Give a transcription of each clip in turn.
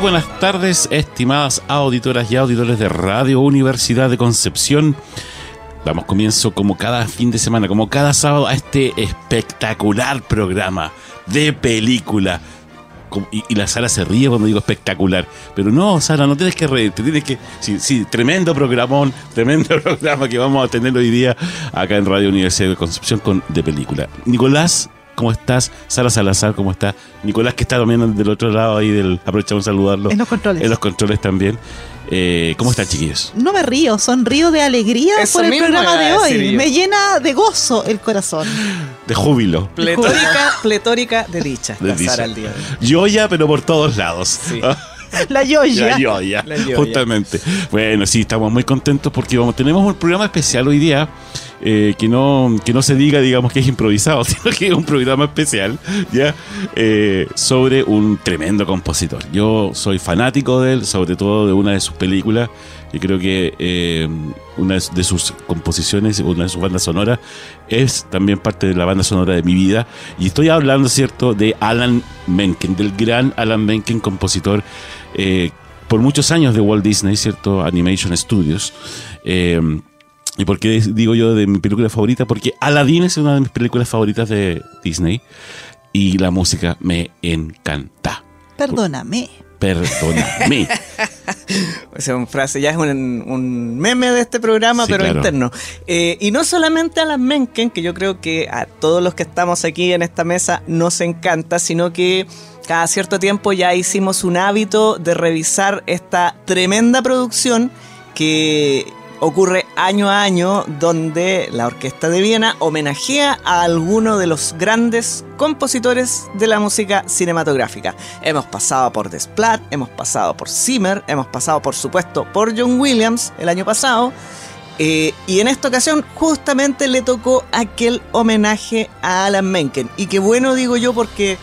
Buenas tardes, estimadas auditoras y auditores de Radio Universidad de Concepción. Damos comienzo como cada fin de semana, como cada sábado, a este espectacular programa de película. Y, la Sara se ríe cuando digo espectacular. Pero no, Sara, no tienes que reírte, tienes que. Sí, sí, tremendo programón, tremendo programa que vamos a tener hoy día acá en Radio Universidad de Concepción con de película. Nicolás ¿Cómo estás? Sara Salazar, ¿cómo está? Nicolás, que está también del otro lado ahí del. Aprovechamos a saludarlo. En los controles. En los controles también. Eh, ¿Cómo están, chiquillos? No me río, sonrío de alegría por el programa de hoy. Me llena de gozo el corazón. De júbilo. Pletórica, pletórica de dicha. De dicha. Al día Yoya, pero por todos lados. Sí. La yoya. La yoya, justamente. Bueno, sí, estamos muy contentos porque vamos, tenemos un programa especial hoy día eh, que, no, que no se diga, digamos, que es improvisado, sino que es un programa especial, ¿ya? Eh, sobre un tremendo compositor. Yo soy fanático de él, sobre todo de una de sus películas, y creo que eh, una de sus composiciones, una de sus bandas sonoras, es también parte de la banda sonora de mi vida. Y estoy hablando, ¿cierto?, de Alan Menken, del gran Alan Menken, compositor por muchos años de Walt Disney, ¿cierto? Animation Studios. ¿Y por qué digo yo de mi película favorita? Porque Aladdin es una de mis películas favoritas de Disney y la música me encanta. Perdóname. Perdóname. Esa es frase, ya es un, meme de este programa, pero interno. Eh, y no solamente a las Menken, que yo creo que a todos los que estamos aquí en esta mesa nos encanta, sino que cada cierto tiempo ya hicimos un hábito de revisar esta tremenda producción que ocurre año a año donde la Orquesta de Viena homenajea a alguno de los grandes compositores de la música cinematográfica. Hemos pasado por Desplat, hemos pasado por Zimmer, hemos pasado por supuesto por John Williams el año pasado. Eh, y en esta ocasión justamente le tocó aquel homenaje a Alan Menken. Y qué bueno digo yo porque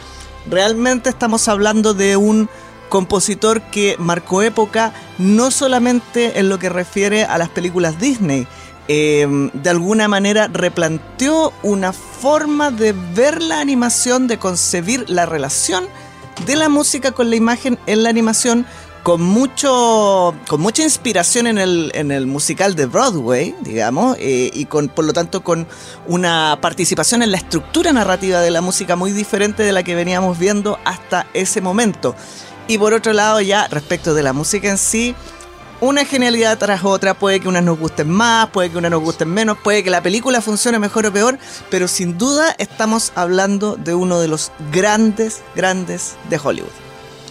realmente estamos hablando de un compositor que marcó época no solamente en lo que refiere a las películas Disney, em, de alguna manera replanteó una forma de ver la animación, de concebir la relación de la música con la imagen en la animación con mucho con mucha inspiración en el, en el musical de Broadway, digamos, eh, y con por lo tanto con una participación en la estructura narrativa de la música muy diferente de la que veníamos viendo hasta ese momento. Y por otro lado, ya respecto de la música en sí, una genialidad tras otra, puede que unas nos gusten más, puede que unas nos gusten menos, puede que la película funcione mejor o peor, pero sin duda estamos hablando de uno de los grandes, grandes de Hollywood.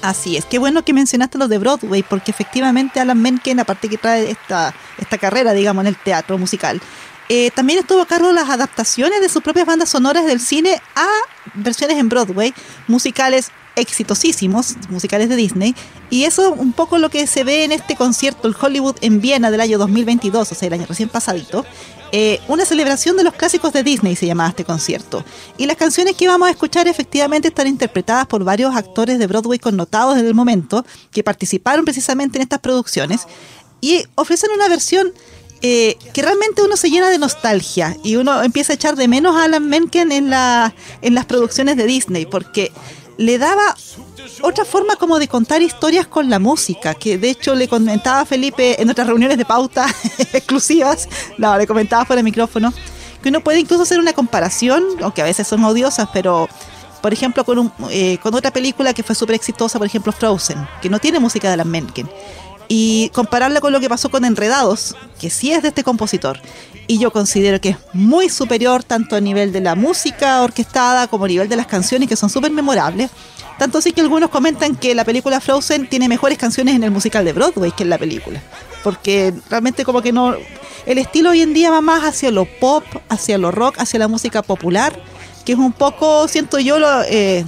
Así es, qué bueno que mencionaste lo de Broadway, porque efectivamente Alan Menken, aparte que trae esta, esta carrera, digamos, en el teatro musical, eh, también estuvo a cargo de las adaptaciones de sus propias bandas sonoras del cine a versiones en Broadway, musicales exitosísimos musicales de Disney y eso un poco lo que se ve en este concierto el Hollywood en Viena del año 2022, o sea, el año recién pasadito. Eh, una celebración de los clásicos de Disney se llamaba este concierto. Y las canciones que íbamos a escuchar efectivamente están interpretadas por varios actores de Broadway connotados desde el momento, que participaron precisamente en estas producciones y ofrecen una versión eh, que realmente uno se llena de nostalgia y uno empieza a echar de menos a Alan Menken en, la, en las producciones de Disney, porque le daba otra forma como de contar historias con la música, que de hecho le comentaba a Felipe en otras reuniones de pauta exclusivas, no, le comentaba fuera de micrófono, que uno puede incluso hacer una comparación, aunque a veces son odiosas, pero por ejemplo con, un, eh, con otra película que fue súper exitosa, por ejemplo Frozen, que no tiene música de Alan Menken, y compararla con lo que pasó con Enredados, que sí es de este compositor. Y yo considero que es muy superior tanto a nivel de la música orquestada como a nivel de las canciones, que son súper memorables. Tanto así que algunos comentan que la película Frozen tiene mejores canciones en el musical de Broadway que en la película. Porque realmente como que no... El estilo hoy en día va más hacia lo pop, hacia lo rock, hacia la música popular, que es un poco, siento yo, lo, eh,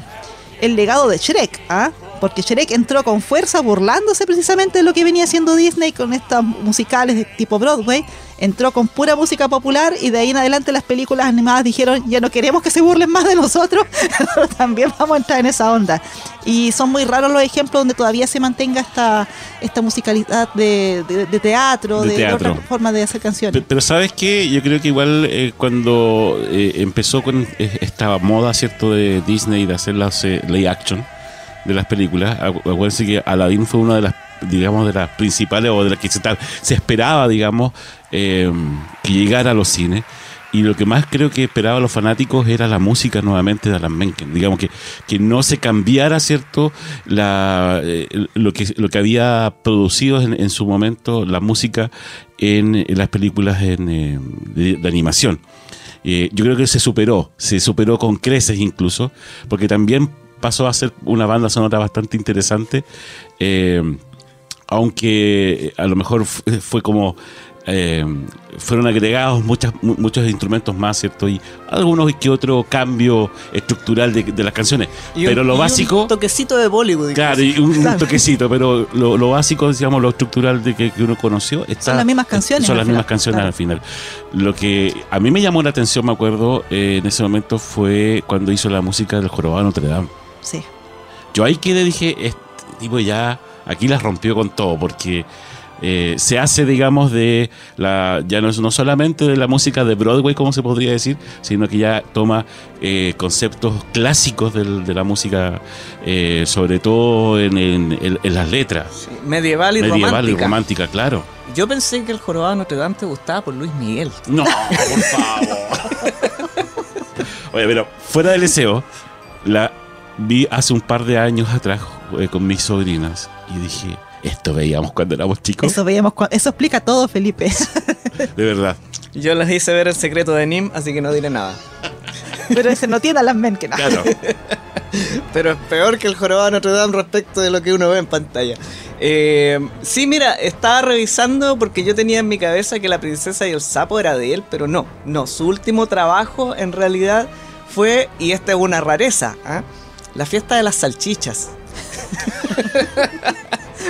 el legado de Shrek, ¿ah? Porque Shrek entró con fuerza burlándose precisamente de lo que venía haciendo Disney con estas musicales de tipo Broadway. Entró con pura música popular y de ahí en adelante las películas animadas dijeron ya no queremos que se burlen más de nosotros, pero también vamos a entrar en esa onda. Y son muy raros los ejemplos donde todavía se mantenga esta, esta musicalidad de, teatro, de, otra forma de hacer canciones. Pero, ¿sabes qué? Yo creo que igual eh, cuando eh, empezó con eh, esta moda, ¿cierto?, de Disney de hacer las lay action, de las películas. Acuérdense que Aladdin fue una de las digamos de las principales o de las que se, se esperaba digamos eh, que llegara a los cines y lo que más creo que esperaban los fanáticos era la música nuevamente de Alan Menken. Digamos que, que no se cambiara, ¿cierto? La, eh, lo, que, lo que había producido en, su momento la música en, las películas en, eh, de, animación. yo creo que se superó, se superó con creces incluso, porque también pasó a ser una banda sonora bastante interesante, eh, aunque a lo mejor fue como eh, fueron agregados muchas, muchos instrumentos más, ¿cierto? Y algunos que otro cambio estructural de, las canciones. pero lo básico. Un toquecito de Bollywood. Claro, y un, toquecito, pero lo, básico, digamos, lo estructural de que, uno conoció. Está, son las mismas canciones. Son las mismas canciones al final. Lo que a mí me llamó la atención, me acuerdo, eh, en ese momento fue cuando hizo la música del Jorobado Notre Dame. Sí. Yo ahí quedé, dije, este tipo ya aquí la rompió con todo, porque eh, se hace, digamos, de la, ya no es no solamente de la música de Broadway, como se podría decir, sino que ya toma eh, conceptos clásicos de la música, eh, sobre todo en, las letras. medieval y medieval y romántica, claro. Yo pensé que el jorobado Notre Dame te gustaba por Luis Miguel. No, por favor. Oye, pero fuera del deseo, la vi hace un par de años atrás eh, con mis sobrinas y dije, esto veíamos cuando éramos chicos. Eso veíamos, eso explica todo, Felipe. de verdad. Yo les hice ver el secreto de Nim, así que no diré nada. Pero ese no tiene a las men que nada. Claro. Pero es peor que el jorobado Notre Dame respecto de lo que uno ve en pantalla. Eh, sí, mira, estaba revisando porque yo tenía en mi cabeza que la princesa y el sapo era de él, pero no, no, su último trabajo en realidad fue, y esta es una rareza, ¿ah? La fiesta de las salchichas.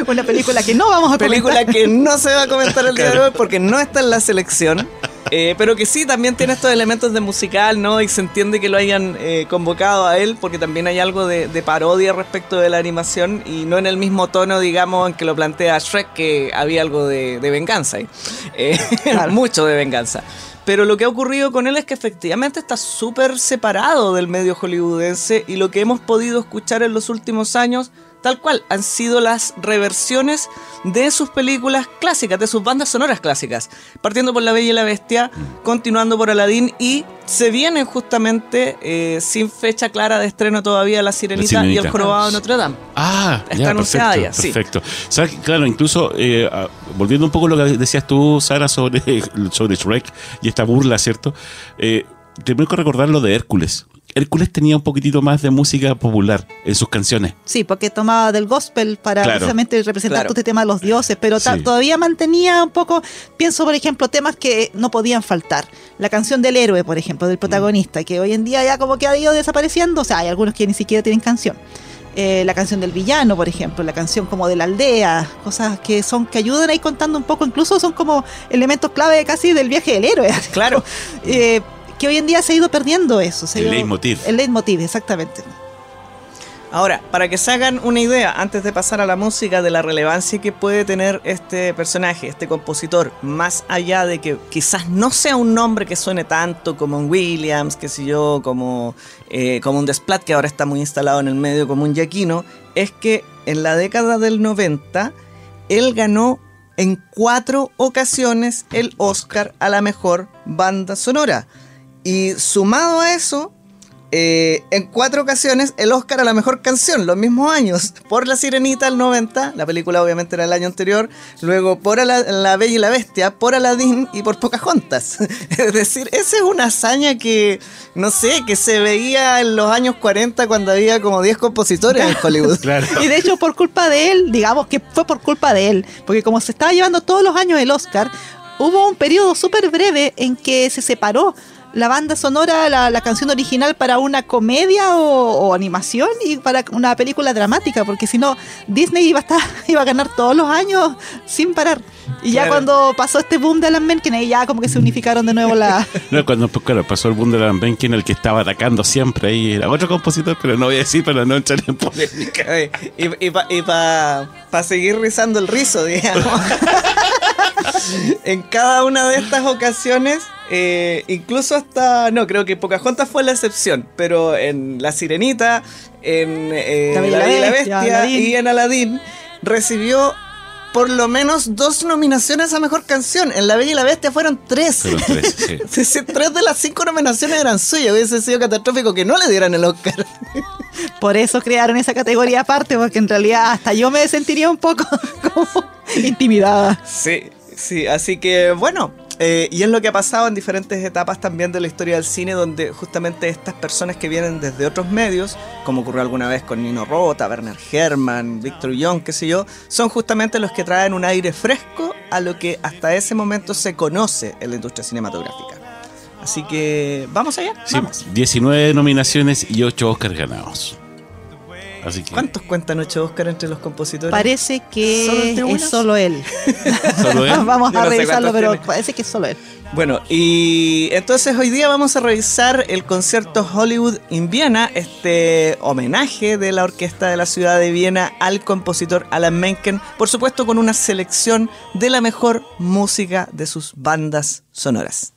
Una película que no vamos a película comentar. Película que no se va a comentar el día de hoy porque no está en la selección. Eh, pero que sí, también tiene estos elementos de musical, ¿no? Y se entiende que lo hayan eh, convocado a él porque también hay algo de, parodia respecto de la animación y no en el mismo tono, digamos, en que lo plantea Shrek, que había algo de, venganza ahí. Eh, mucho de venganza. Pero lo que ha ocurrido con él es que efectivamente está súper separado del medio hollywoodense y lo que hemos podido escuchar en los últimos años tal cual, han sido las reversiones de sus películas clásicas, de sus bandas sonoras clásicas. Partiendo por La Bella y la Bestia, continuando por Aladdin y se vienen justamente eh, sin fecha clara de estreno todavía La Sirenita, y El Jorobado de Notre Dame. Ah, está anunciada ya. Perfecto. Claro, incluso eh, volviendo un poco a lo que decías tú, Sara, sobre, sobre Shrek y esta burla, ¿cierto? Eh, tengo que recordar lo de Hércules. Hércules tenía un poquitito más de música popular en sus canciones. Sí, porque tomaba del gospel para precisamente representar todo este tema de los dioses, pero todavía mantenía un poco, pienso por ejemplo, temas que no podían faltar. La canción del héroe, por ejemplo, del protagonista, que hoy en día ya como que ha ido desapareciendo, o sea, hay algunos que ni siquiera tienen canción. Eh, la canción del villano, por ejemplo, la canción como de la aldea, cosas que son que ayudan ahí contando un poco, incluso son como elementos clave casi del viaje del héroe. Claro. eh, que hoy en día se ha ido perdiendo eso. el leitmotiv. El leitmotiv, exactamente. Ahora, para que se hagan una idea, antes de pasar a la música, de la relevancia que puede tener este personaje, este compositor, más allá de que quizás no sea un nombre que suene tanto como un Williams, que sé yo, como, eh, como un Desplat, que ahora está muy instalado en el medio como un Yaquino, es que en la década del 90 él ganó en cuatro ocasiones el Oscar a la mejor banda sonora. Y sumado a eso, eh, en cuatro ocasiones el Oscar a la mejor canción, los mismos años. Por La Sirenita el 90, la película obviamente era el año anterior. Luego por La, Bella y la Bestia, por Aladdin y por Pocahontas. es decir, esa es una hazaña que, no sé, que se veía en los años 40 cuando había como 10 compositores en Hollywood. Y de hecho por culpa de él, digamos que fue por culpa de él, porque como se estaba llevando todos los años el Oscar, hubo un periodo súper breve en que se separó la banda sonora, la, canción original para una comedia o, animación y para una película dramática, porque si no, Disney iba a, estar, iba a ganar todos los años sin parar. Y ya cuando pasó este boom de Alan Menken, ahí ya como que se unificaron de nuevo la... no, cuando pues, pasó el boom de Alan Menken, el que estaba atacando siempre ahí era otro compositor, pero no voy a decir para no entrar en polémica. y, y para seguir rizando el rizo, digamos. en cada una de estas ocasiones eh, incluso hasta, no, creo que Pocahontas fue la excepción, pero en La Sirenita, en eh, La, Bella y la Bestia y en Aladdin recibió por lo menos dos nominaciones a Mejor Canción. En La Bella y la Bestia fueron tres. tres, tres de las cinco nominaciones eran suyas. Hubiese sido catastrófico que no le dieran el Oscar. Por eso crearon esa categoría aparte, porque en realidad hasta yo me sentiría un poco como intimidada. Sí, sí, así que bueno, eh, y es lo que ha pasado en diferentes etapas también de la historia del cine, donde justamente estas personas que vienen desde otros medios, como ocurrió alguna vez con Nino Rota, Werner Herrmann, Victor Young, qué sé yo, son justamente los que traen un aire fresco a lo que hasta ese momento se conoce en la industria cinematográfica. Así que, ¿vamos allá? Sí, 19 nominaciones y 8 Oscars ganados. ¿Cuántos cuentan ocho Oscar entre los compositores? Parece que es solo él. vamos a revisarlo, pero parece que es solo él. Bueno, y entonces hoy día vamos a revisar el concierto Hollywood in Viena, este homenaje de la orquesta de la ciudad de Viena al compositor Alan Menken, por supuesto con una selección de la mejor música de sus bandas sonoras.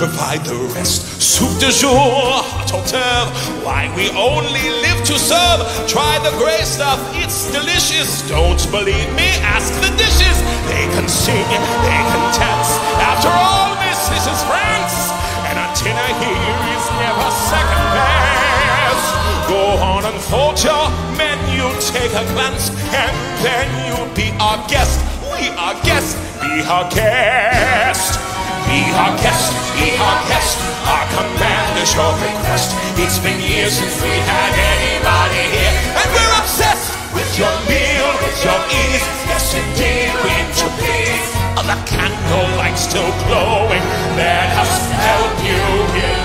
Provide the rest. Soup de jour, hot d'oeuvre. Why we only live to serve. Try the gray stuff, it's delicious. Don't believe me? Ask the dishes. They can sing, they can dance. After all, this is France, and a dinner here is never second best. Go on and fold your menu, take a glance, and then you'll be our guest. We are guests, be our guest. Be our guest, our guest. Our command is your request. It's been years since we had anybody here, and we're obsessed with your meal, with your ease. Yes, indeed, we to please. Oh, the candle light's still glowing. Let us help you here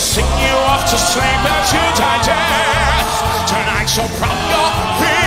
sing you off to sleep as you digest. Tonight, so from your feet.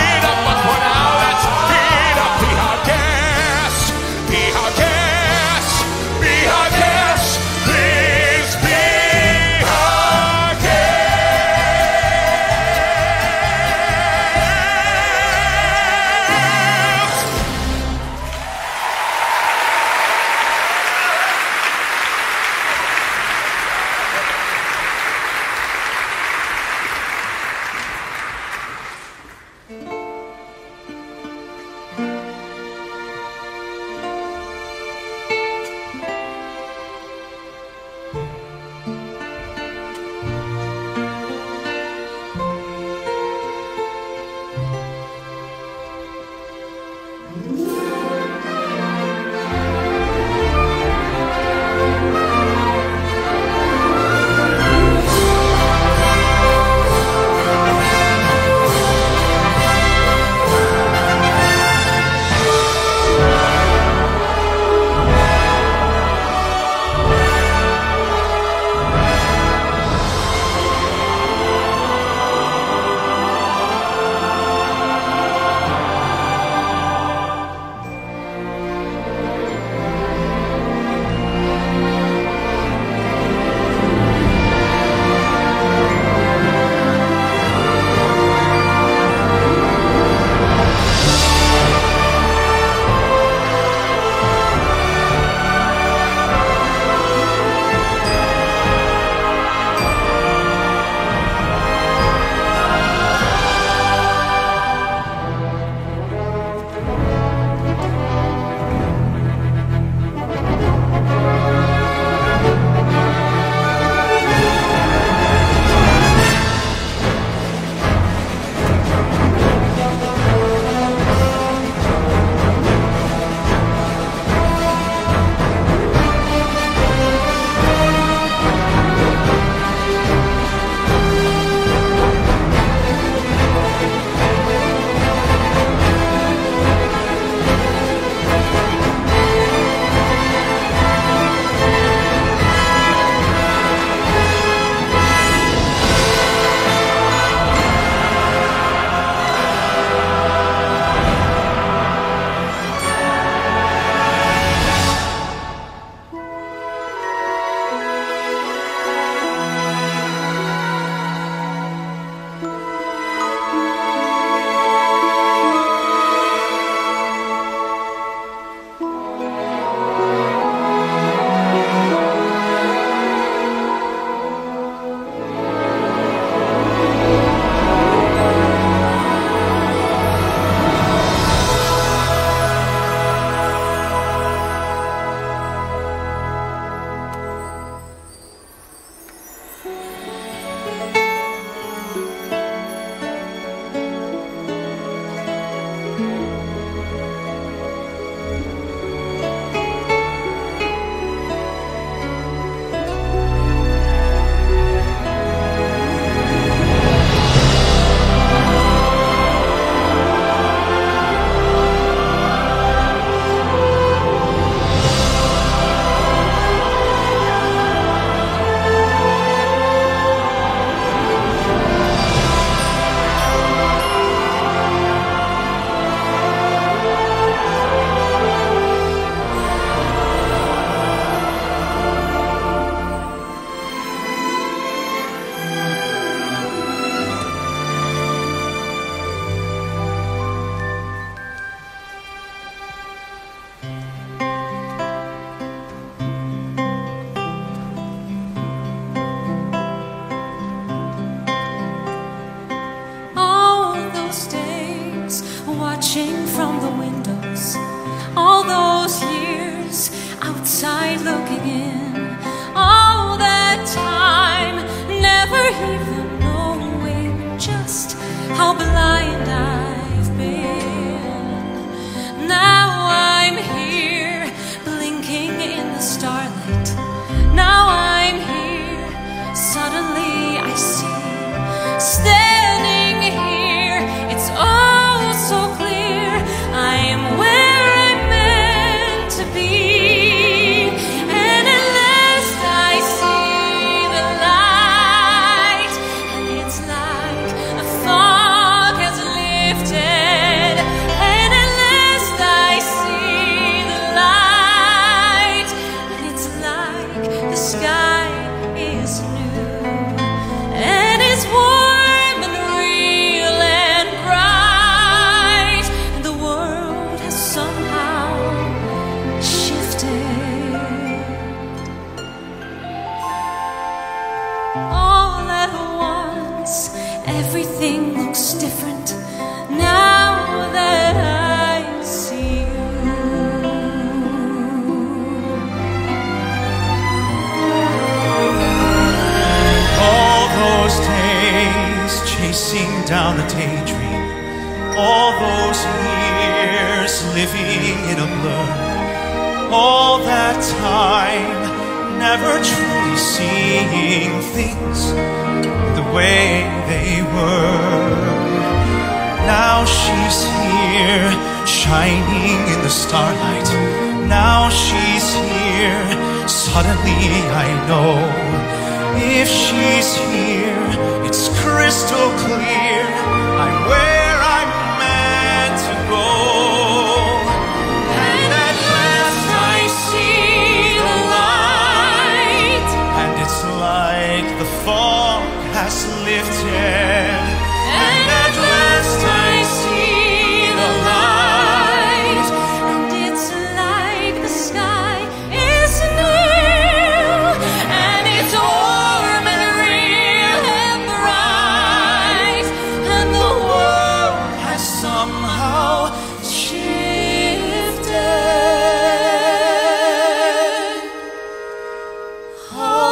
Oh.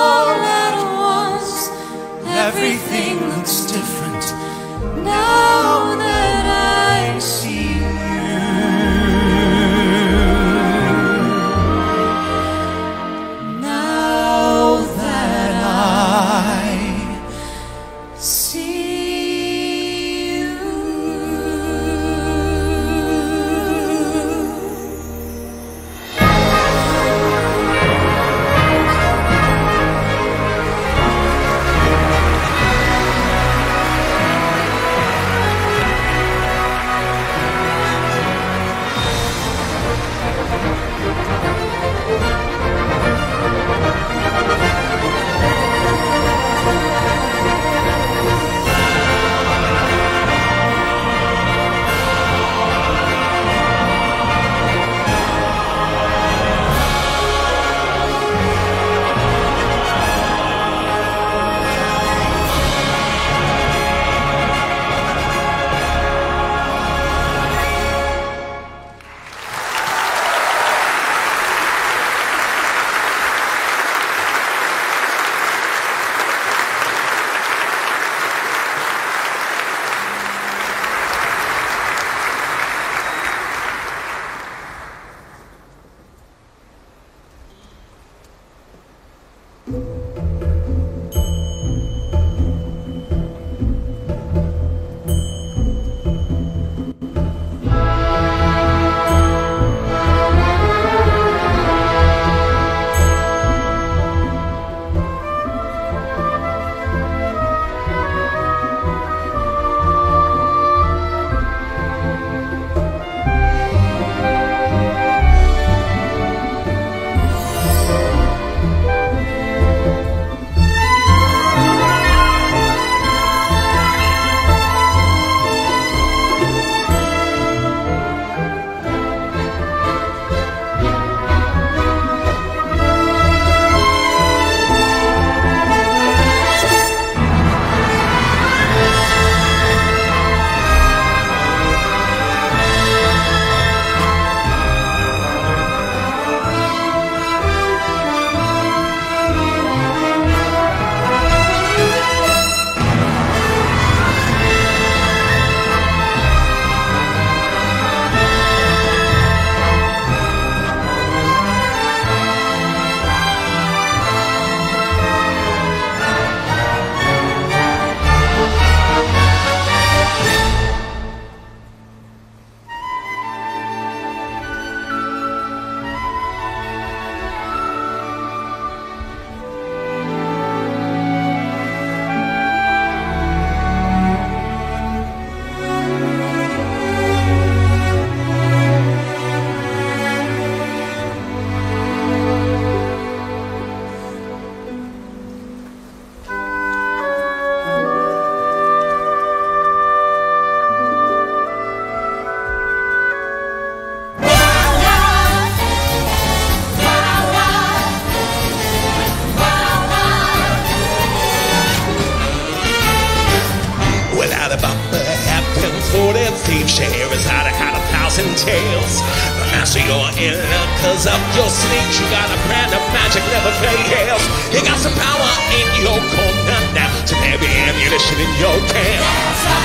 Fails. You got some power in your corner now. Some heavy ammunition in your camp.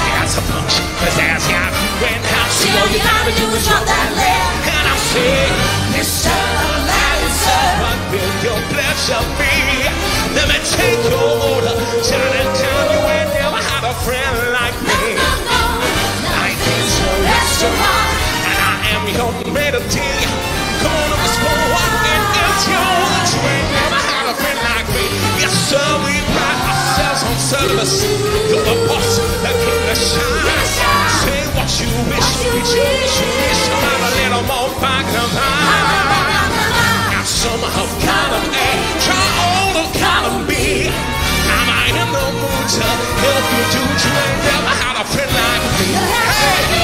You got some punch, pizzazz, you got grand house. So all you gotta do is drop that left. And I say, Mr. Lancer, what will your pleasure be? Let me take your order. Chinatown, you ain't never had a friend like me. I is your restaurant, and I am your melody. On service. You're the boss, the king, the shine. Say what you wish, choose you wish. Come on, a little more back of Now some have column A, try all of column B. Am I in the mood to help you do? You ain't never had a friend like me. Hey,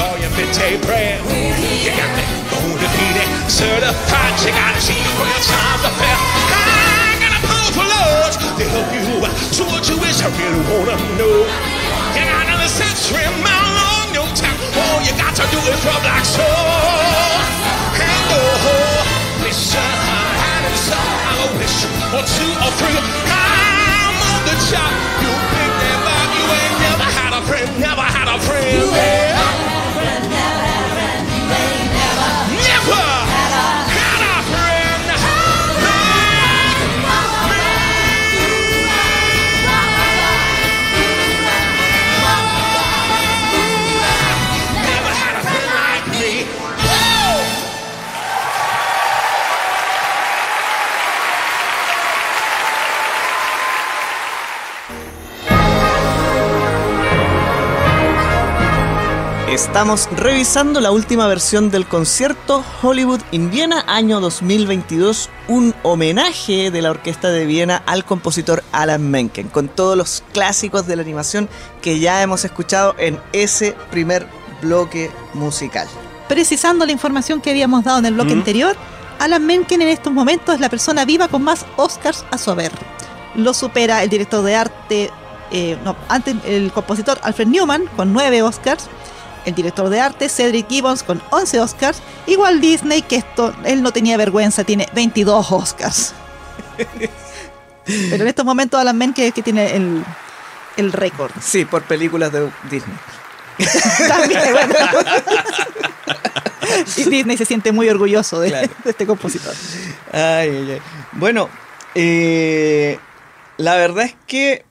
all your midday prayer. You got me undefeated, certified. You got to see where time's the fair. I got a powerful urge to help you. So what you wish I really wanna know. You got another century mile on your town. All you got to do is rub like so. Hey, oh, listen, and it's I wish or two or three. I'm on the job. You big never, you ain't never had a friend, never had a friend. Never Estamos revisando la última versión del concierto Hollywood in Viena año 2022, un homenaje de la Orquesta de Viena al compositor Alan Menken, con todos los clásicos de la animación que ya hemos escuchado en ese primer bloque musical. Precisando la información que habíamos dado en el bloque Mm. anterior, Alan Menken en estos momentos es la persona viva con más Oscars a su haber. Lo supera el director de arte, eh, no, antes el compositor Alfred Newman con 9 Oscars, el director de arte Cedric Gibbons con 11 Oscars, igual Disney que esto él no tenía vergüenza, tiene 22 Oscars. Pero en estos momentos Alan es el que tiene el, el récord. Sí, por películas de Disney. También, bueno. Y Disney se siente muy orgulloso de, Claro. de este compositor. Ay, ay, ay. Bueno, eh, la verdad es que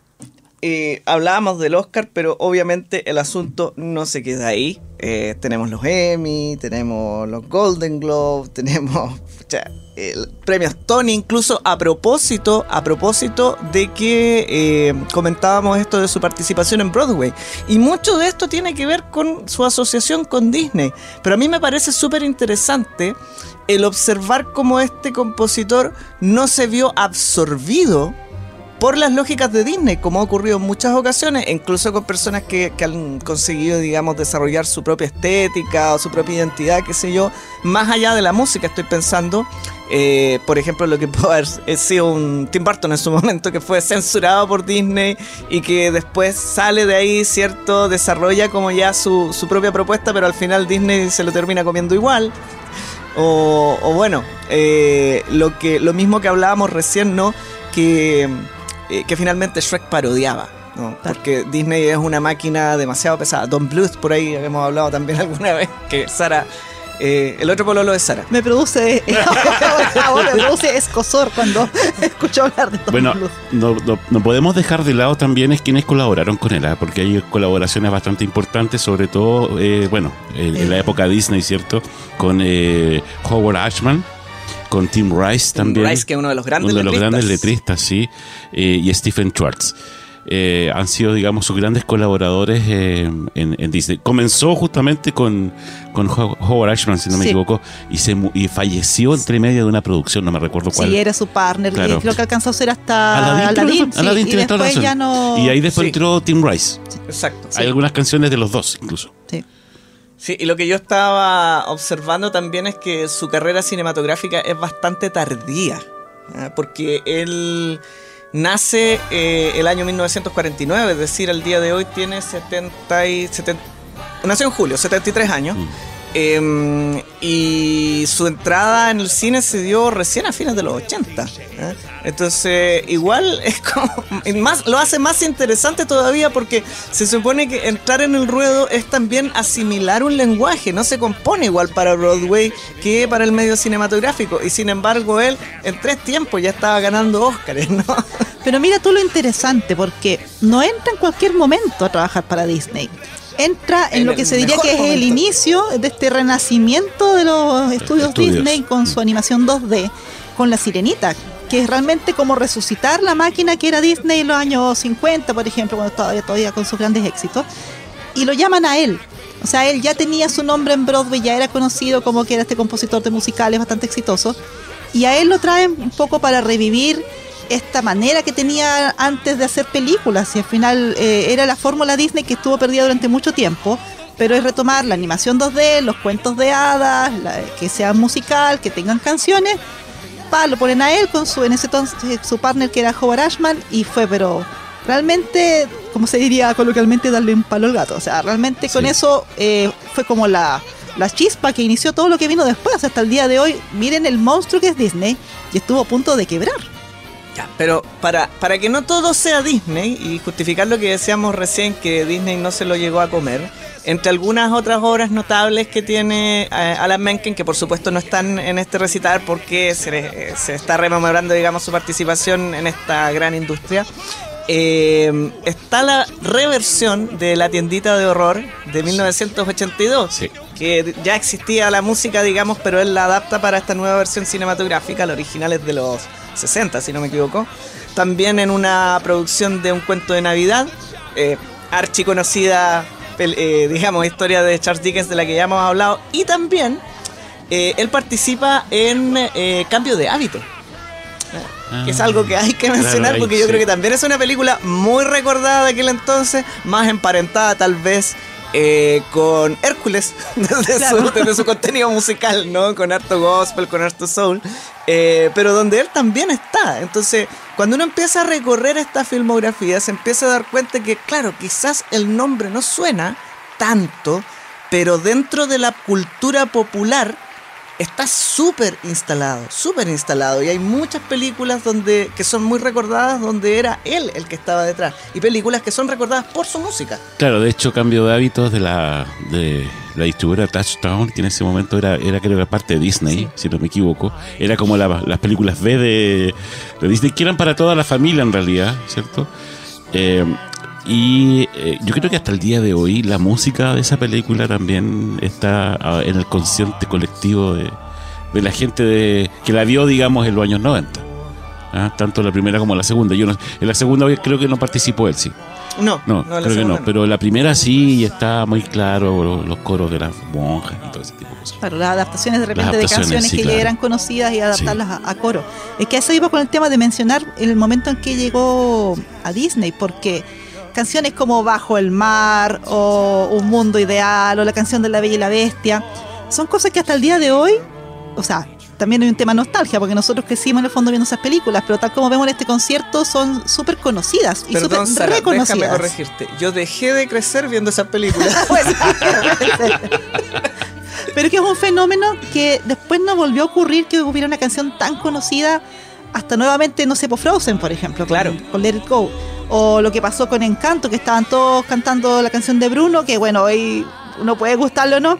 eh, hablábamos del Oscar, pero obviamente el asunto no se queda ahí. Eh, tenemos los Emmy, tenemos los Golden Globe, tenemos el premios Tony, incluso a propósito, a propósito de que eh, comentábamos esto de su participación en Broadway. Y mucho de esto tiene que ver con su asociación con Disney. Pero a mí me parece súper interesante el observar cómo este compositor no se vio absorbido por las lógicas de Disney, como ha ocurrido en muchas ocasiones, incluso con personas que, que han conseguido, digamos, desarrollar su propia estética o su propia identidad, qué sé yo, más allá de la música, estoy pensando, eh, por ejemplo, lo que pudo haber sido un Tim Burton en su momento, que fue censurado por Disney y que después sale de ahí, ¿cierto? Desarrolla como ya su, su propia propuesta, pero al final Disney se lo termina comiendo igual. O, o bueno, eh, lo, que, lo mismo que hablábamos recién, ¿no? Que, eh, que finalmente Shrek parodiaba. ¿no? Porque Disney es una máquina demasiado pesada. Don Bluth, por ahí hemos hablado también alguna vez, que Sara, eh, el otro pololo de Sara. Me produce, ahora me produce escosor cuando escucho hablar de Tom Bueno, Bluth. no, no- no podemos dejar de lado también es quienes colaboraron con él, ¿ah? porque hay colaboraciones bastante importantes, sobre todo, eh, bueno, en, en la época Disney, ¿cierto? Con eh, Howard Ashman, con Tim Rice también. Rice, que es uno de los grandes uno de los letristas. grandes letristas, sí, eh, y Stephen Schwartz. eh, han sido, digamos, sus grandes colaboradores eh, en, en Disney. Comenzó justamente con, con Ho- Howard Ashman, si no me Sí. equivoco, y, se, y falleció entre media de una producción, no me recuerdo cuál. Sí, era su partner. Claro. Y creo que alcanzó a ser hasta Aladdin, sí, y después ya no. Y ahí después Sí. entró Tim Rice. Exacto. Hay algunas canciones de los dos, incluso. Sí. Sí, y lo que yo estaba observando también es que su carrera cinematográfica es bastante tardía, porque él nace eh, el año 1949, es decir, al día de hoy tiene 70 y 70 nació en julio, 73 años. Eh, y su entrada en el cine se dio recién a fines de los 80. ¿eh? Entonces, igual es como. Más, lo hace más interesante todavía porque se supone que entrar en el ruedo es también asimilar un lenguaje. No se compone igual para Broadway que para el medio cinematográfico. Y sin embargo, él en tres tiempos ya estaba ganando Óscares, ¿no? Pero mira tú lo interesante, porque no entra en cualquier momento a trabajar para Disney. Entra en, En lo que se diría que es el inicio de este renacimiento de los estudios, estudios. Disney con su animación 2D, con la sirenita, que es realmente como resucitar la máquina que era Disney en los años 50, por ejemplo, cuando todavía, todavía con sus grandes éxitos. Y lo llaman a él. O sea, él ya tenía su nombre en Broadway, ya era conocido como que era este compositor de musicales bastante exitoso. Y a él lo traen un poco para revivir esta manera que tenía antes de hacer películas. Y al final eh, era la fórmula Disney que estuvo perdida durante mucho tiempo. Pero es retomar la animación 2D, los cuentos de hadas, la- que sea musical, que tengan canciones. Pa, lo ponen a él con su, en ese entonces, su partner que era Howard Ashman y fue, pero realmente, como se diría coloquialmente, darle un palo al gato. O sea, realmente con eso eh, fue como la, la chispa que inició todo lo que vino después. Hasta el día de hoy, miren el monstruo que es Disney y estuvo a punto de quebrar. Ya, pero para, para que no todo sea Disney y justificar lo que decíamos recién que Disney no se lo llegó a comer, entre algunas otras obras notables que tiene eh, Alan Menken, que por supuesto no están en este recital porque se, eh, se está rememorando, digamos, su participación en esta gran industria, eh, está la reversión de La tiendita de horror de 1982 Sí. que ya existía la música, digamos, pero él la adapta para esta nueva versión cinematográfica, la original es de los 60, si no me equivoco. También en una producción de un cuento de Navidad, eh, archiconocida, eh, digamos, historia de Charles Dickens de la que ya hemos hablado. Y también eh, él participa en eh, Cambio de Hábito. Que es algo que hay que mencionar Ah, Claro, porque yo sí. creo que también es una película muy recordada de aquel entonces, más emparentada tal vez eh, con Hércules desde, su, desde su contenido musical, ¿no? Con harto gospel, con harto soul, eh, pero donde él también está. Entonces, cuando uno empieza a recorrer esta filmografía, se empieza a dar cuenta que, claro, quizás el nombre no suena tanto, pero dentro de la cultura popular está súper instalado, súper instalado. Y hay muchas películas donde que son muy recordadas donde era él el que estaba detrás. Y películas que son recordadas por su música. Claro, de hecho, cambio de hábitos de la, de la distribuidora Touchdown, que en ese momento era, era creo que parte de Disney, si no me equivoco. Era como la- las películas B de, de Disney, que eran para toda la familia en realidad, ¿cierto? Eh, y eh, yo creo que hasta el día de hoy la música de esa película también está ah, en el consciente colectivo de, de la gente de, que la vio, digamos, en los años 90. ¿ah? Tanto la primera como la segunda. Yo no, en la segunda creo que no participó él, sí. No, No, creo que no. Pero la primera sí y está muy claro lo- los coros de las monjas y todo ese tipo de cosas. Claro, las adaptaciones de repente de canciones sí, que ya claro. eran conocidas y adaptarlas a, a coro. Es que a eso iba con el tema de mencionar el momento en que llegó a Disney, porque canciones como Bajo el Mar o Un Mundo Ideal o la canción de La Bella y la Bestia son cosas que hasta el día de hoy, o sea, también hay un tema nostalgia, porque nosotros crecimos en el fondo viendo esas películas, pero tal como vemos en este concierto, son súper conocidas y súper Sara, déjame reconocidas. corregirte. Yo dejé de crecer viendo esas películas. Pero que es un fenómeno que después no volvió a ocurrir que hubiera una canción tan conocida hasta nuevamente, no sé, por Frozen, por ejemplo, Claro. con, Let It Go. O lo que pasó con Encanto, que estaban todos cantando la canción de Bruno, que bueno, hoy uno puede gustarlo o no,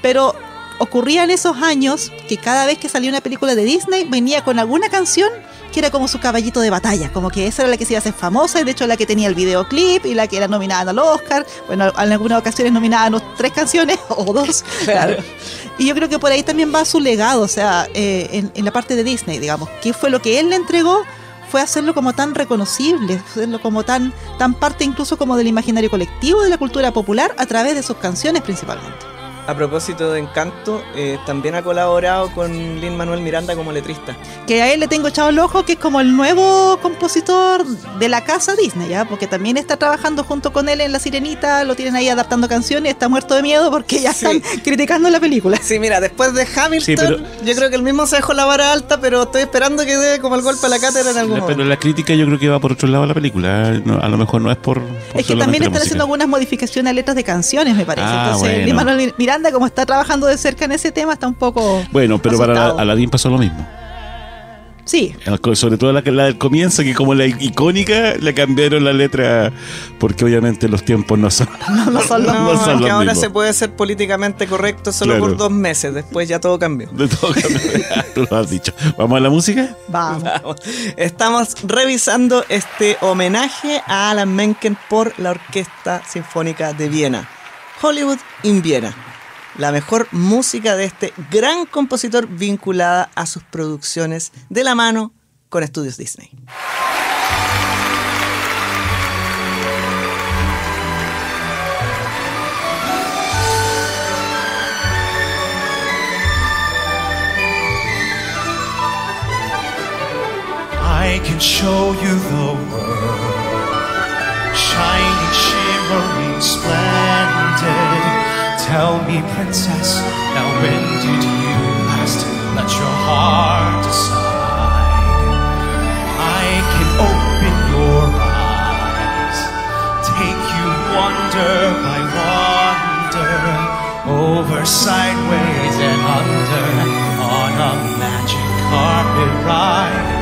pero ocurría en esos años que cada vez que salía una película de Disney venía con alguna canción que era como su caballito de batalla, como que esa era la que se iba a hacer famosa y de hecho la que tenía el videoclip y la que era nominada al Oscar, bueno, en algunas ocasiones nominada a tres canciones o dos, Claro. y yo creo que por ahí también va su legado, o sea, eh, en, en la parte de Disney, digamos. ¿Qué fue lo que él le entregó? fue hacerlo como tan reconocible, hacerlo como tan, tan parte incluso como del imaginario colectivo de la cultura popular a través de sus canciones principalmente. A propósito de Encanto, eh, también ha colaborado con Lin Manuel Miranda como letrista. Que a él le tengo echado el ojo, que es como el nuevo compositor de la casa Disney, ¿ya? Porque también está trabajando junto con él en La Sirenita, lo tienen ahí adaptando canciones, está muerto de miedo porque ya Sí. están criticando la película. Sí, mira, después de Hamilton, Sí, pero- yo creo que el mismo se dejó la vara alta, pero estoy esperando que dé como el golpe a la cátedra en algún La- momento. pero la crítica yo creo que va por otro lado de la película. No, a lo mejor no es por. por Es que también están haciendo algunas modificaciones a letras de canciones, me parece. Ah, Entonces, bueno. Lin Manuel Miranda, como está trabajando de cerca en ese tema, está un poco. Bueno, pero para asustado. Aladdin pasó lo mismo. Sí, Sobre todo la, la del comienzo, que como la icónica, le cambiaron la letra porque obviamente los tiempos no son. no, no son los No, no son es que los ahora mismos. se puede ser políticamente correcto solo Claro. por dos meses, después ya todo cambió. De todo cambio. Tú lo has dicho. ¿Vamos a la música? Vamos. Vamos. Estamos revisando este homenaje a Alan Menken por la Orquesta Sinfónica de Viena. Hollywood in Viena. La mejor música de este gran compositor vinculada a sus producciones de la mano con estudios Disney. Princess, now when did you. Last let your heart decide? I can open your eyes, take you wonder by wonder, over, sideways, and under, on a magic carpet ride,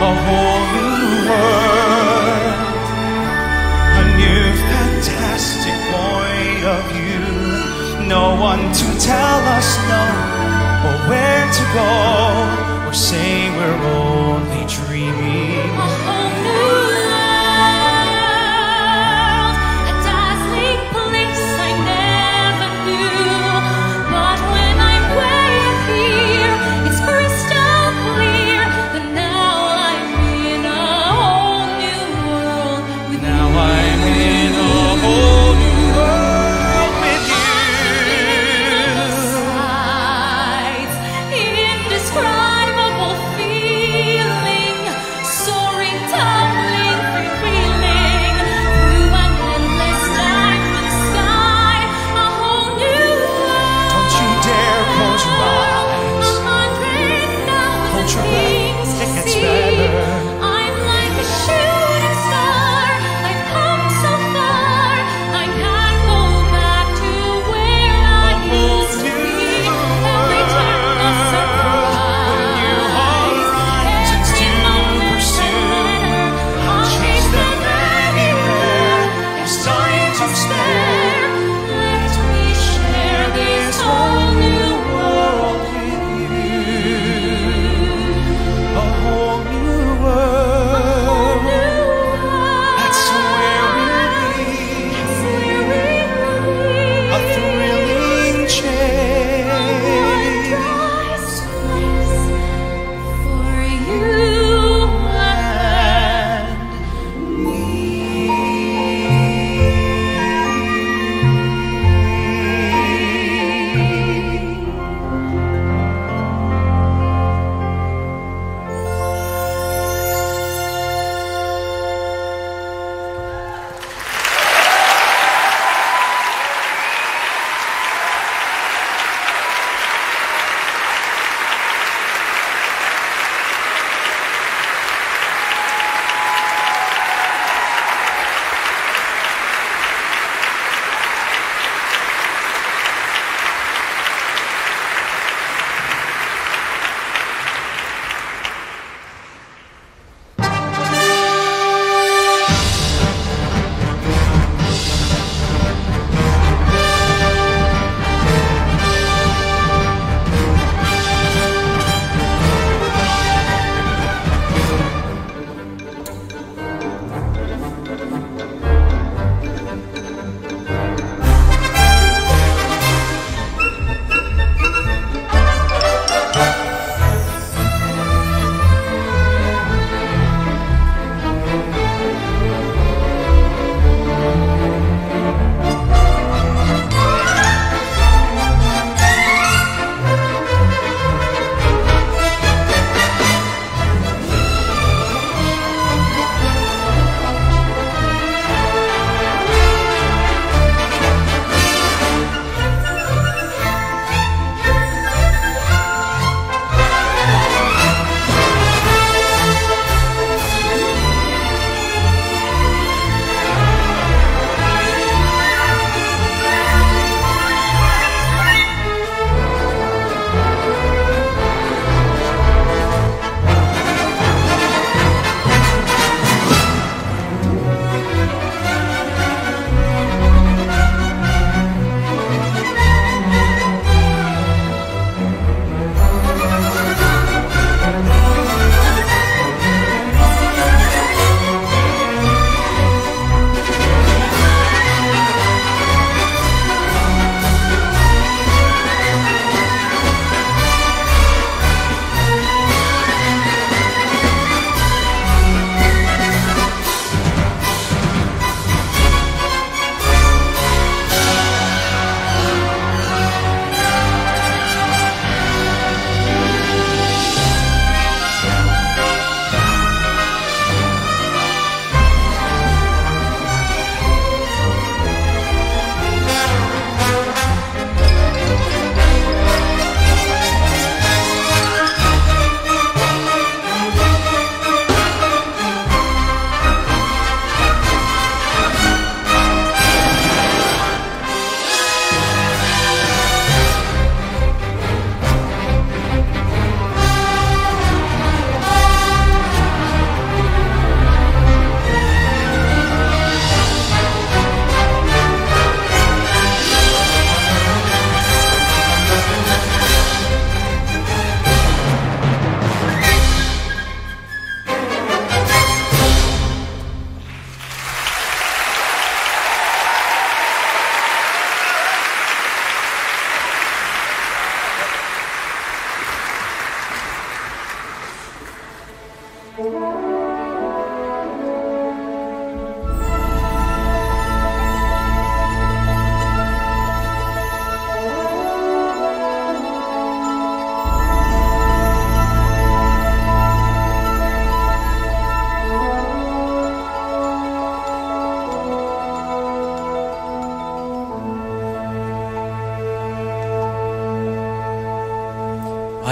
a whole new world, a new fantastic point of view. No one to tell us no, or where to go, or say we're only dreaming. Uh-huh.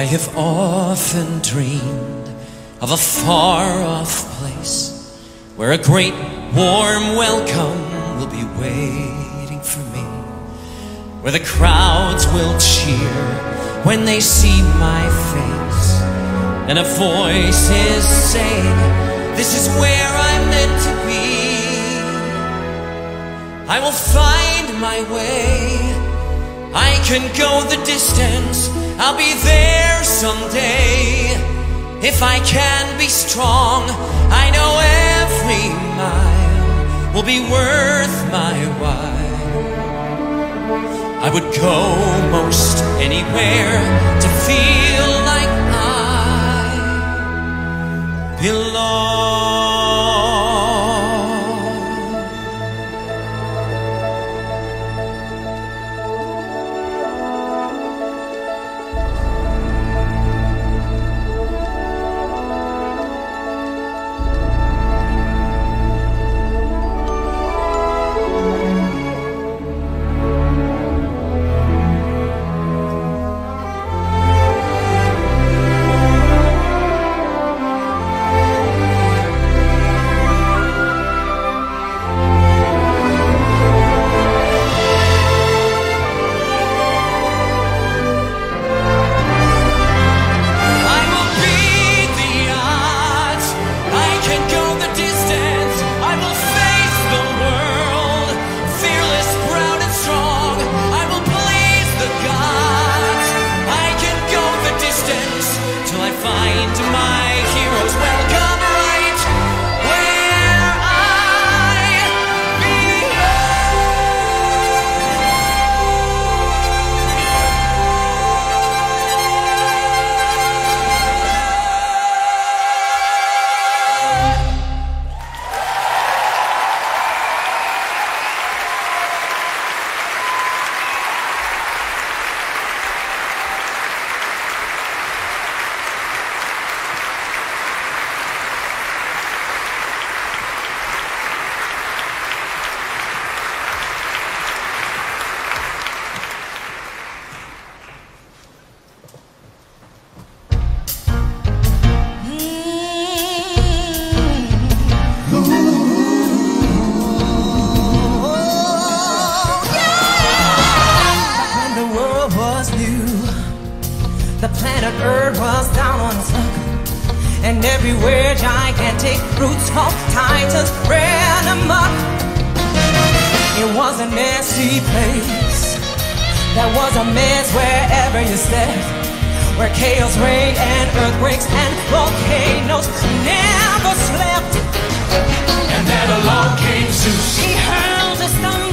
I have often dreamed of a far off place where a great warm welcome will be waiting for me, where the crowds will cheer when they see my face, and a voice is saying, This is where I'm meant to be. I will find my way. I can go the distance, I'll be there someday. If I can be strong, I know every mile will be worth my while. I would go most anywhere to feel like I belong. Where chaos reigned and earthquakes and volcanoes never slept. And then along came Zeus. He hurled his thunderbolt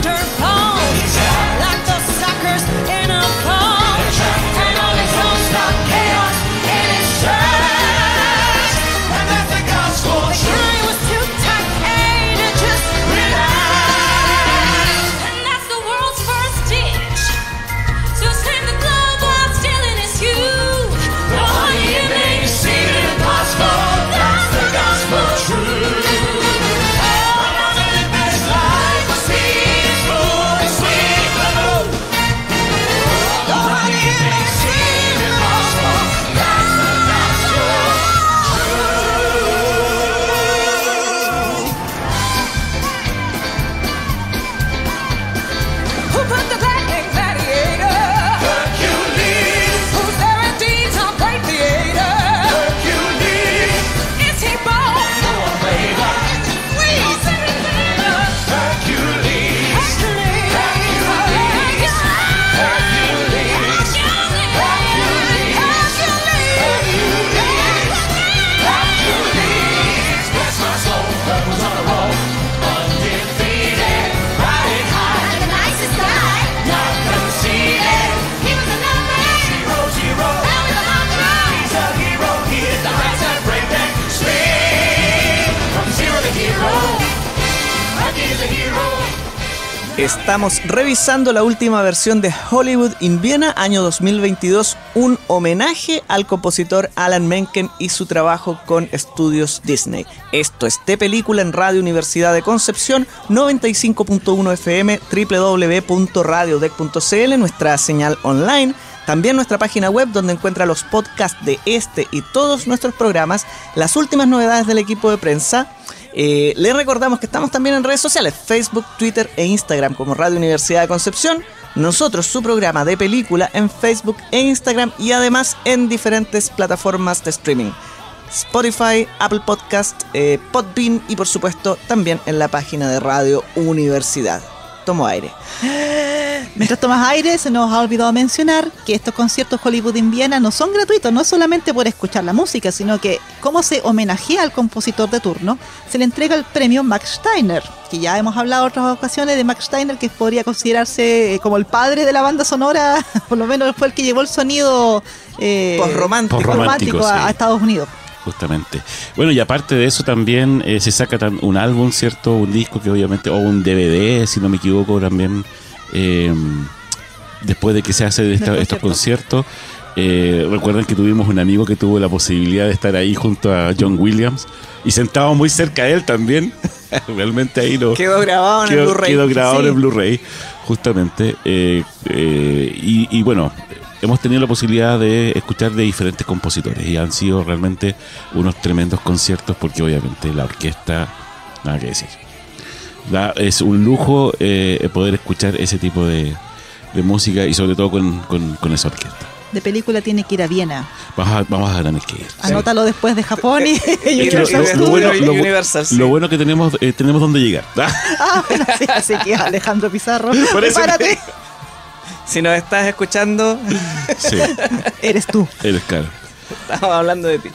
Estamos revisando la última versión de Hollywood in Viena, año 2022, un homenaje al compositor Alan Menken y su trabajo con estudios Disney. Esto es de película en Radio Universidad de Concepción, 95.1 FM, www.radiodec.cl, nuestra señal online También nuestra página web donde encuentra los podcasts de este y todos nuestros programas, las últimas novedades del equipo de prensa. Eh, les recordamos que estamos también en redes sociales, Facebook, Twitter e Instagram como Radio Universidad de Concepción. Nosotros, su programa de película en Facebook e Instagram y además en diferentes plataformas de streaming. Spotify, Apple Podcast, eh, Podbean y por supuesto también en la página de Radio Universidad. Tomo aire. Mientras tomas aire, se nos ha olvidado mencionar que estos conciertos Hollywood en Viena no son gratuitos, no solamente por escuchar la música, sino que como se homenajea al compositor de turno, se le entrega el premio Max Steiner, que ya hemos hablado en otras ocasiones de Max Steiner, que podría considerarse eh, como el padre de la banda sonora, por lo menos fue el que llevó el sonido eh, romántico a, sí. a Estados Unidos. Justamente. Bueno, y aparte de eso también eh, se saca un álbum, ¿cierto? Un disco que obviamente, o un DVD, si no me equivoco, también, eh, después de que se hace de esta- estos concierto. conciertos. Eh, recuerdan que tuvimos un amigo que tuvo la posibilidad de estar ahí junto a John Williams y sentado muy cerca de él también. Realmente ahí lo Quedó grabado en el Blu-ray. quedó grabado Sí. en Blu-ray, justamente. Eh, eh, y, y bueno, hemos tenido la posibilidad de escuchar de diferentes compositores y han sido realmente unos tremendos conciertos porque obviamente la orquesta, nada que decir. Da- es un lujo eh, poder escuchar ese tipo de, de música y sobre todo con, con- con esa orquesta. De película tiene que ir a Viena. Vamos a, vamos a tener que ir. Anótalo después de Japón y, y lo- bueno- lo- Universal, sí. lo bueno que tenemos eh, tenemos donde llegar. Ah, bueno, sí, así que Alejandro Pizarro, Por prepárate, Si nos estás escuchando, sí, eres tú. eres caro. estamos hablando de ti.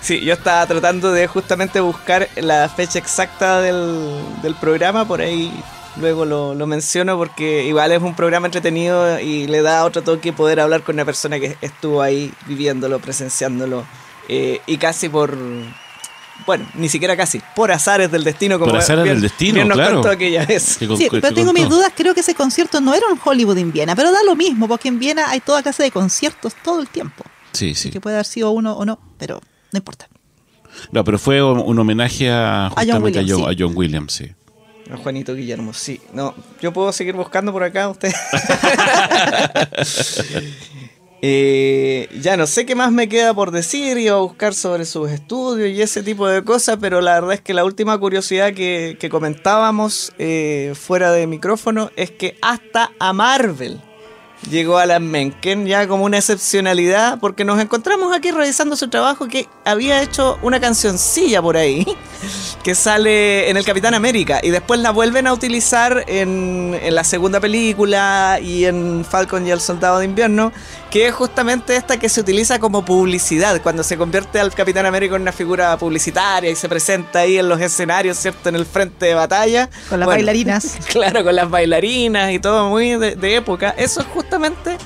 Sí, yo estaba tratando de justamente buscar la fecha exacta del, del programa, por ahí luego lo, lo menciono porque igual es un programa entretenido y le da otro toque poder hablar con una persona que estuvo ahí viviéndolo, presenciándolo eh, y casi por... Bueno, ni siquiera casi, por azares del destino. Como Por azares bien- del destino, bien nos claro. contó aquella vez. Que Sí, pero tengo contó. mis dudas, creo que ese concierto no era un Hollywood en Viena, pero da lo mismo, porque en Viena hay toda clase de conciertos todo el tiempo. Sí, sí. Que puede haber sido uno o no, pero no importa. No, pero fue un homenaje a, John justamente a Williams, John, sí. a John Williams, sí. A Juanito Guillermo, sí. No, yo puedo seguir buscando por acá, usted. Eh, ya no sé qué más me queda por decir, iba a buscar sobre sus estudios y ese tipo de cosas, pero la verdad es que la última curiosidad que, que comentábamos eh, fuera de micrófono es que hasta a Marvel llegó Alan Menken ya como una excepcionalidad, porque nos encontramos aquí revisando su trabajo que había hecho una cancioncilla por ahí que sale en el Capitán América y después la vuelven a utilizar en, en la segunda película y en Falcon y el Soldado de Invierno, que es justamente esta que se utiliza como publicidad, cuando se convierte al Capitán América en una figura publicitaria y se presenta ahí en los escenarios, ¿cierto? En el frente de batalla. Con las Bueno, bailarinas. Claro, con las bailarinas y todo muy de, de época. Eso es justamente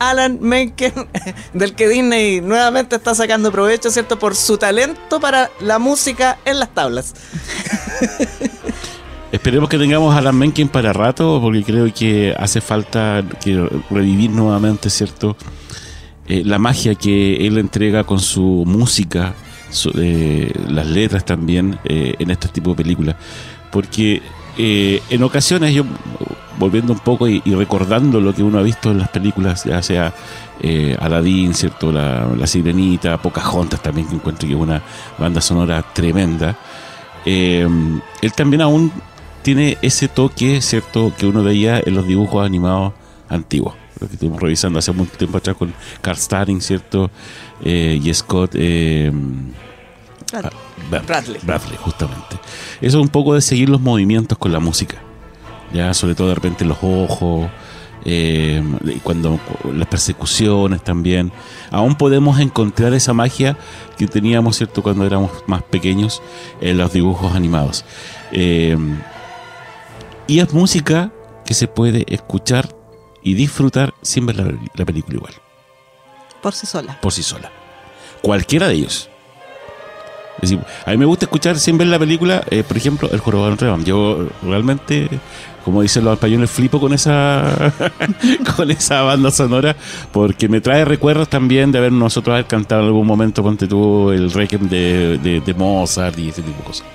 Alan Menken, del que Disney nuevamente está sacando provecho, ¿cierto? Por su talento para la música en las tablas. Esperemos que tengamos a Alan Menken para rato, porque creo que hace falta que revivir nuevamente, ¿cierto? Eh, la magia que él entrega con su música, eh, las letras también, eh, en este tipo de películas. Porque en ocasiones yo, volviendo un poco y, y recordando lo que uno ha visto en las películas, ya sea eh, Aladdin, ¿cierto? La, la Sirenita, Pocahontas también, que encuentro que es una banda sonora tremenda. Eh, él también aún tiene ese toque, ¿cierto?, que uno veía en los dibujos animados antiguos. Lo que estuvimos revisando hace mucho tiempo atrás con Carl Starring, ¿cierto? Eh, y Scott. eh. Bradley, Bradley. Bradley, justamente. Eso es un poco de seguir los movimientos con la música. Ya, sobre todo de repente los ojos, eh, cuando las persecuciones también. Aún podemos encontrar esa magia que teníamos, ¿cierto?, cuando éramos más pequeños en los dibujos animados. Eh, y es música que se puede escuchar y disfrutar sin ver la, la película igual, Por sí sola. por sí sola. Cualquiera de ellos. Es decir, a mí me gusta escuchar sin ver la película, eh, por ejemplo, El Jorobado Dame. Yo realmente, como dicen los españoles, flipo con esa con esa banda sonora porque me trae recuerdos también de haber nosotros cantado en algún momento, ponte tú, el Requiem de, de, de Mozart y ese tipo de cosas.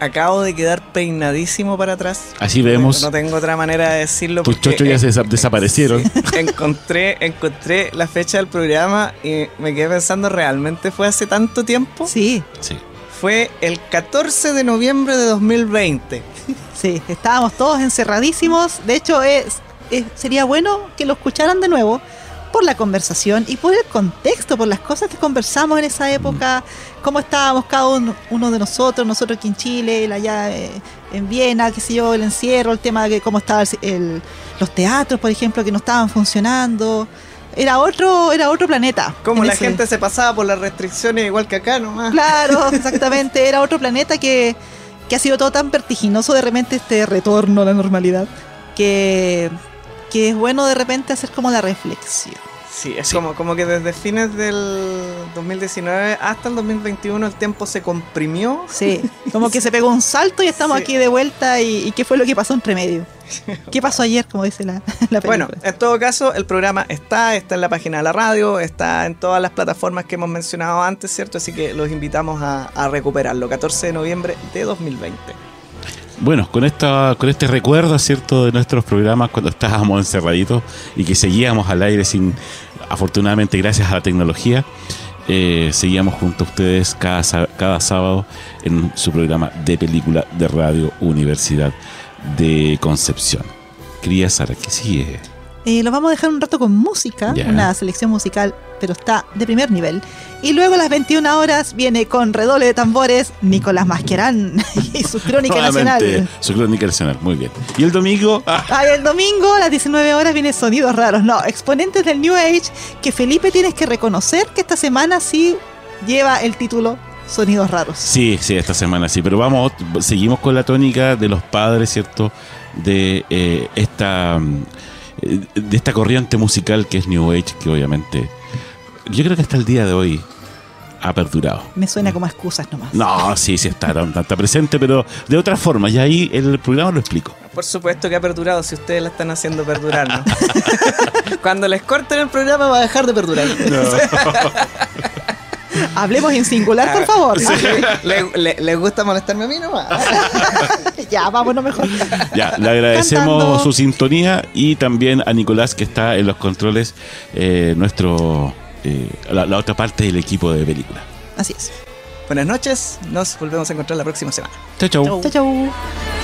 acabo de quedar peinadísimo para atrás. Así vemos. No tengo otra manera de decirlo. Tus chochos ya eh, se desa- desaparecieron. encontré, encontré la fecha del programa y me quedé pensando, ¿realmente fue hace tanto tiempo? Sí, Sí. Fue el 14 de noviembre de 2020. sí, estábamos todos encerradísimos. De hecho, es, es- sería bueno que lo escucharan de nuevo por la conversación y por el contexto, por las cosas que conversamos en esa época, cómo estábamos cada uno, uno de nosotros, nosotros aquí en Chile, allá eh, en Viena, qué sé yo, el encierro, el tema de cómo estaban los teatros, por ejemplo, que no estaban funcionando. Era otro, era otro planeta. Como la ese- gente se pasaba por las restricciones igual que acá nomás. Claro, exactamente. Era otro planeta que, que ha sido todo tan vertiginoso de repente este retorno a la normalidad. Que, que es bueno de repente hacer como la reflexión. Sí, es Sí. Como, como que desde fines del 2019 hasta el 2021 el tiempo se comprimió. Sí, como que se pegó un salto y estamos Sí. aquí de vuelta. Y, y qué fue lo que pasó entre medio? ¿Qué pasó ayer, como dice la, la Bueno, en todo caso, el programa está, está en la página de la radio, está en todas las plataformas que hemos mencionado antes, ¿cierto? Así que los invitamos a, a recuperarlo. 14 de noviembre de 2020. Bueno, con esta, con este recuerdo, ¿cierto?, de nuestros programas cuando estábamos encerraditos y que seguíamos al aire sin, afortunadamente, gracias a la tecnología, eh, seguíamos junto a ustedes cada, cada sábado en su programa de película de Radio Universidad de Concepción. Quería Sara, ¿qué sigue? Eh, lo vamos a dejar un rato con música, una selección musical, pero está de primer nivel. Y luego a las 21 horas viene con redoble de tambores Nicolás Masquerán y su crónica nacional. Su crónica nacional, muy bien. Y el domingo, ah, Ay, el domingo a las 19 horas viene Sonidos Raros. No, exponentes del New Age que Felipe tienes que reconocer que esta semana sí lleva el título Sonidos Raros. Sí, sí, esta semana sí, pero vamos, seguimos con la tónica de los padres, ¿cierto? De eh, esta de esta corriente musical que es New Age, que obviamente yo creo que hasta el día de hoy ha perdurado. Me suena como excusas nomás. No, sí, sí está, está, presente, pero de otra forma, y ahí en el programa lo explico. Por supuesto que ha perdurado si ustedes la están haciendo perdurar, ¿no? Cuando les corten el programa va a dejar de perdurar. Hablemos en singular, por favor. ¿Le, le- les gusta molestarme a mí nomás? ya, vámonos mejor. Ya, le agradecemos Cantando. su sintonía y también a Nicolás que está en los controles, eh, nuestro eh, la, la otra parte del equipo de película. Así es. Buenas noches, nos volvemos a encontrar la próxima semana. Chau, chau. Chau, chau.